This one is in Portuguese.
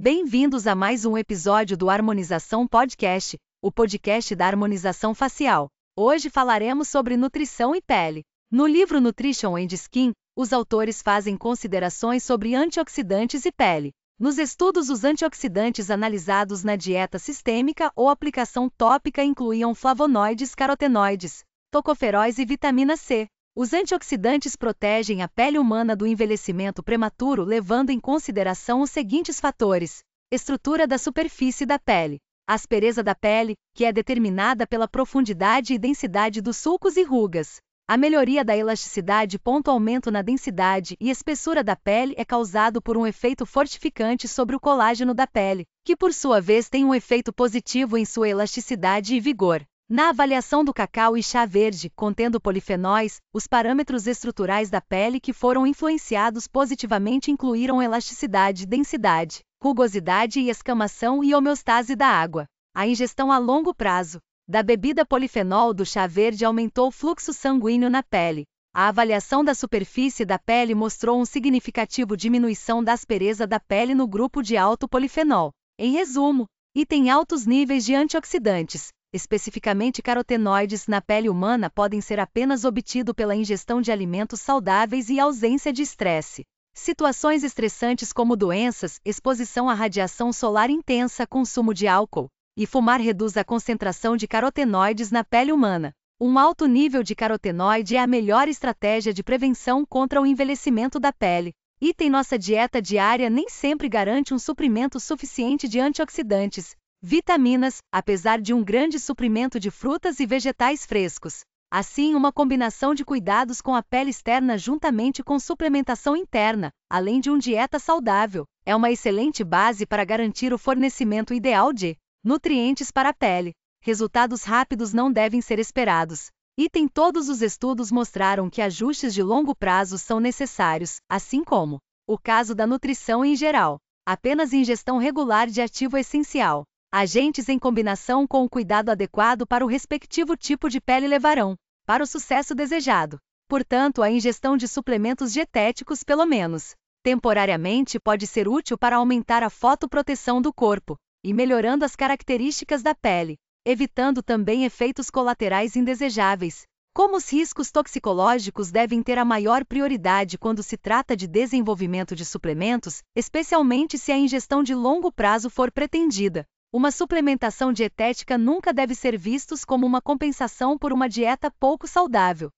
Bem-vindos a mais um episódio do Harmonização Podcast, o podcast da harmonização facial. Hoje falaremos sobre nutrição e pele. No livro Nutrition and Skin, os autores fazem considerações sobre antioxidantes e pele. Nos estudos, os antioxidantes analisados na dieta sistêmica ou aplicação tópica incluíam flavonoides, carotenoides, tocoferóis e vitamina C. Os antioxidantes protegem a pele humana do envelhecimento prematuro, levando em consideração os seguintes fatores: estrutura da superfície da pele, aspereza da pele, que é determinada pela profundidade e densidade dos sulcos e rugas. A melhoria da elasticidade. Aumento na densidade e espessura da pele é causado por um efeito fortificante sobre o colágeno da pele, que por sua vez tem um efeito positivo em sua elasticidade e vigor. Na avaliação do cacau e chá verde, contendo polifenóis, os parâmetros estruturais da pele que foram influenciados positivamente incluíram elasticidade, densidade, rugosidade e escamação e homeostase da água. A ingestão a longo prazo da bebida polifenol do chá verde aumentou o fluxo sanguíneo na pele. A avaliação da superfície da pele mostrou um significativo diminuição da aspereza da pele no grupo de alto polifenol. Em resumo, item altos níveis de antioxidantes, especificamente carotenoides, na pele humana podem ser apenas obtido pela ingestão de alimentos saudáveis e ausência de estresse. Situações estressantes como doenças, exposição à radiação solar intensa, consumo de álcool e fumar reduz a concentração de carotenoides na pele humana. Um alto nível de carotenoide é a melhor estratégia de prevenção contra o envelhecimento da pele. Item nossa dieta diária nem sempre garante um suprimento suficiente de antioxidantes, vitaminas, apesar de um grande suprimento de frutas e vegetais frescos. Assim, uma combinação de cuidados com a pele externa juntamente com suplementação interna, além de uma dieta saudável, é uma excelente base para garantir o fornecimento ideal de nutrientes para a pele. Resultados rápidos não devem ser esperados. Item todos os estudos mostraram que ajustes de longo prazo são necessários, assim como o caso da nutrição em geral. Apenas ingestão regular de ativo essencial, Agentes em combinação com o cuidado adequado para o respectivo tipo de pele levarão para o sucesso desejado. Portanto, a ingestão de suplementos dietéticos, pelo menos temporariamente, pode ser útil para aumentar a fotoproteção do corpo e melhorando as características da pele, evitando também efeitos colaterais indesejáveis. Como os riscos toxicológicos devem ter a maior prioridade quando se trata de desenvolvimento de suplementos, especialmente se a ingestão de longo prazo for pretendida. Uma suplementação dietética nunca deve ser vista como uma compensação por uma dieta pouco saudável.